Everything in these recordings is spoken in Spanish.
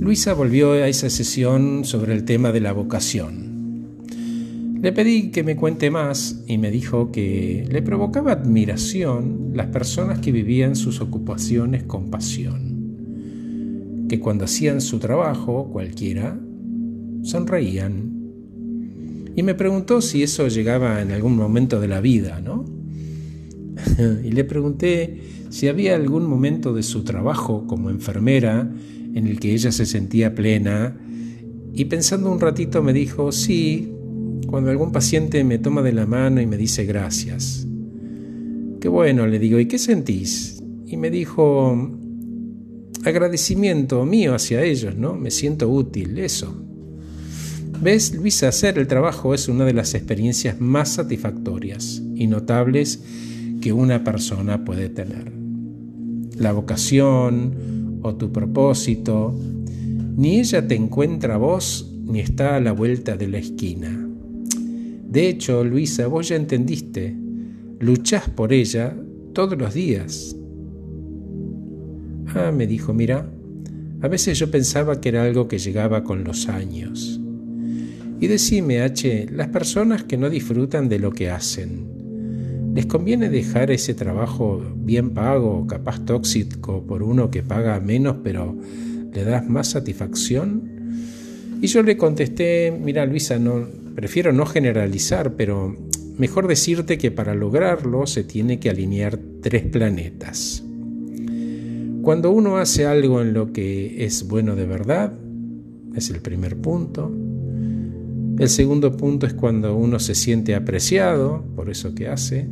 Luisa volvió a esa sesión sobre el tema de la vocación. Le pedí que me cuente más y me dijo que le provocaba admiración las personas que vivían sus ocupaciones con pasión, que cuando hacían su trabajo, cualquiera, sonreían. Y me preguntó si eso llegaba en algún momento de la vida, ¿no? Y le pregunté si había algún momento de su trabajo como enfermera en el que ella se sentía plena, y pensando un ratito me dijo, sí, cuando algún paciente me toma de la mano y me dice gracias. Qué bueno, le digo, ¿y qué sentís? Y me dijo, agradecimiento mío hacia ellos, ¿no? Me siento útil, eso. ¿Ves, Luisa? Hacer el trabajo es una de las experiencias más satisfactorias y notables que una persona puede tener. La vocación o tu propósito, ni ella te encuentra a vos ni está a la vuelta de la esquina. De hecho, Luisa, vos ya entendiste, luchás por ella todos los días. Ah, me dijo, mira, a veces yo pensaba que era algo que llegaba con los años. Y decime, H, las personas que no disfrutan de lo que hacen, ¿les conviene dejar ese trabajo bien pago, capaz tóxico, por uno que paga menos pero le das más satisfacción? Y yo le contesté, mira Luisa, no, prefiero no generalizar, pero mejor decirte que para lograrlo se tiene que alinear tres planetas. Cuando uno hace algo en lo que es bueno de verdad, es el primer punto. El segundo punto es cuando uno se siente apreciado por eso que hace.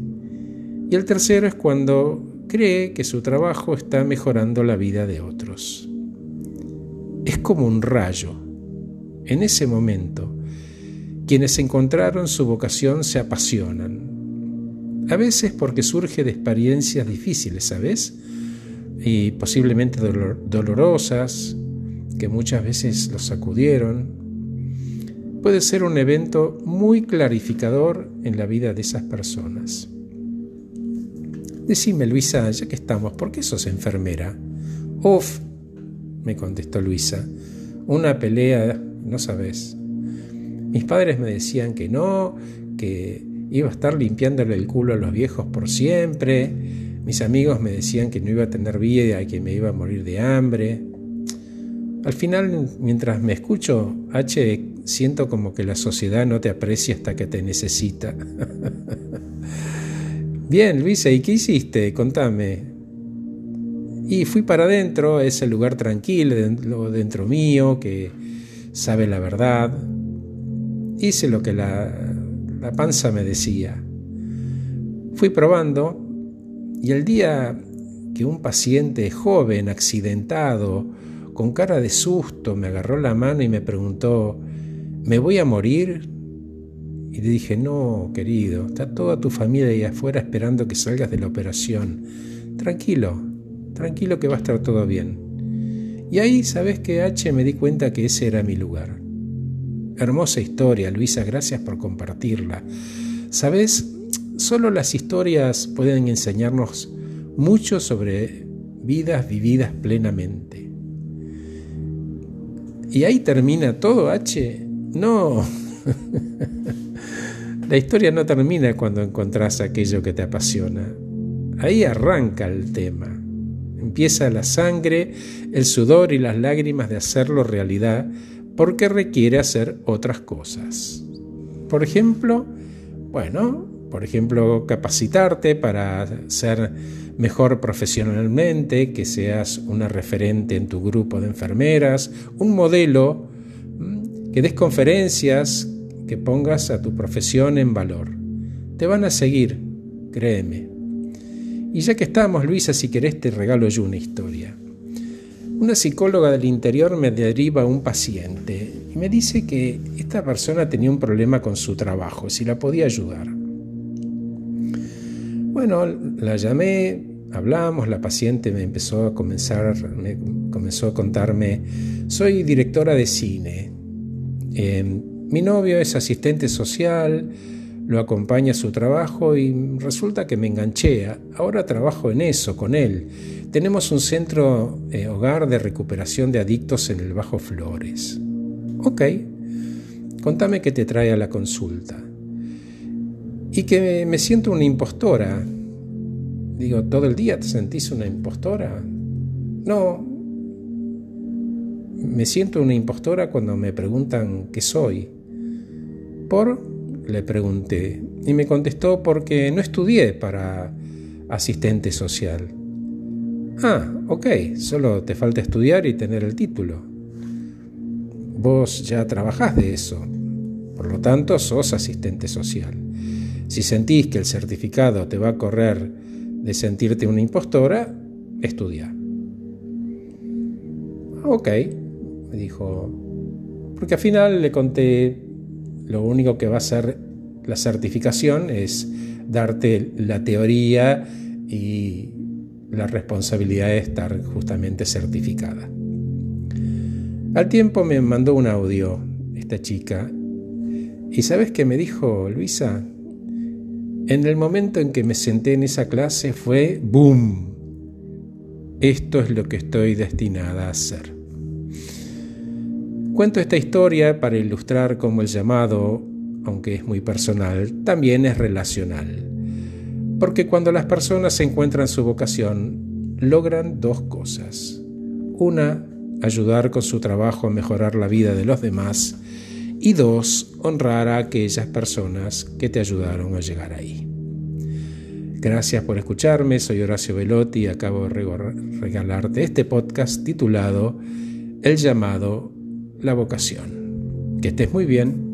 Y el tercero es cuando cree que su trabajo está mejorando la vida de otros. Es como un rayo en ese momento, quienes encontraron su vocación se apasionan. A veces porque surge de experiencias difíciles, ¿sabes? Y posiblemente dolorosas, que muchas veces los sacudieron. Puede ser un evento muy clarificador en la vida de esas personas. Decime, Luisa, ya que estamos, ¿por qué sos enfermera? Uf, me contestó Luisa, una pelea no sabes. Mis padres me decían que no, que iba a estar limpiándole el culo a los viejos por siempre. Mis amigos me decían que no iba a tener vida y que me iba a morir de hambre. Al final, mientras me escucho, H, siento como que la sociedad no te aprecia hasta que te necesita. Bien, Luisa, ¿y qué hiciste? Contame. Y fui para adentro, ese lugar tranquilo dentro mío, que sabe la verdad. Hice lo que la, la panza me decía. Fui probando y el día que un paciente joven, accidentado, con cara de susto, me agarró la mano y me preguntó, ¿me voy a morir? Y le dije, no, querido, está toda tu familia ahí afuera esperando que salgas de la operación. Tranquilo, tranquilo que va a estar todo bien. Y ahí, ¿sabes que H? Me di cuenta que ese era mi lugar. Hermosa historia, Luisa, gracias por compartirla. ¿Sabes? Solo las historias pueden enseñarnos mucho sobre vidas vividas plenamente. ¿Y ahí termina todo, H? No. La historia no termina cuando encontrás aquello que te apasiona. Ahí arranca el tema. Empieza la sangre, el sudor y las lágrimas de hacerlo realidad porque requiere hacer otras cosas. Por ejemplo, bueno, por ejemplo, capacitarte para ser mejor profesionalmente, que seas una referente en tu grupo de enfermeras, un modelo, que des conferencias, que pongas a tu profesión en valor. Te van a seguir, créeme. Y ya que estamos, Luisa, si querés te regalo yo una historia. Una psicóloga del interior me deriva a un paciente y me dice que esta persona tenía un problema con su trabajo, si la podía ayudar. Bueno, la llamé, hablamos, la paciente me empezó a comenzar, me comenzó a contarme, soy directora de cine, eh, mi novio es asistente social, lo acompaña a su trabajo y resulta que me enganché. Ahora trabajo en eso con él. Tenemos un centro eh, hogar de recuperación de adictos en el Bajo Flores. Ok, contame qué te trae a la consulta. Y que me siento una impostora. Digo, ¿todo el día te sentís una impostora? No, me siento una impostora cuando me preguntan qué soy. ¿Por? Le pregunté. Y me contestó porque no estudié para asistente social. Ah, ok, solo te falta estudiar y tener el título. Vos ya trabajás de eso, por lo tanto sos asistente social. Si sentís que el certificado te va a correr de sentirte una impostora, estudia. Ok, me dijo, porque al final le conté lo único que va a hacer la certificación es darte la teoría y la responsabilidad de estar justamente certificada. Al tiempo me mandó un audio esta chica y ¿sabes qué me dijo Luisa? En el momento en que me senté en esa clase fue ¡boom! Esto es lo que estoy destinada a hacer. Cuento esta historia para ilustrar cómo el llamado, aunque es muy personal, también es relacional. Porque cuando las personas encuentran su vocación, logran dos cosas. Una, ayudar con su trabajo a mejorar la vida de los demás. Y dos, honrar a aquellas personas que te ayudaron a llegar ahí. Gracias por escucharme, soy Horacio Velotti y acabo de regalarte este podcast titulado El llamado, la vocación. Que estés muy bien.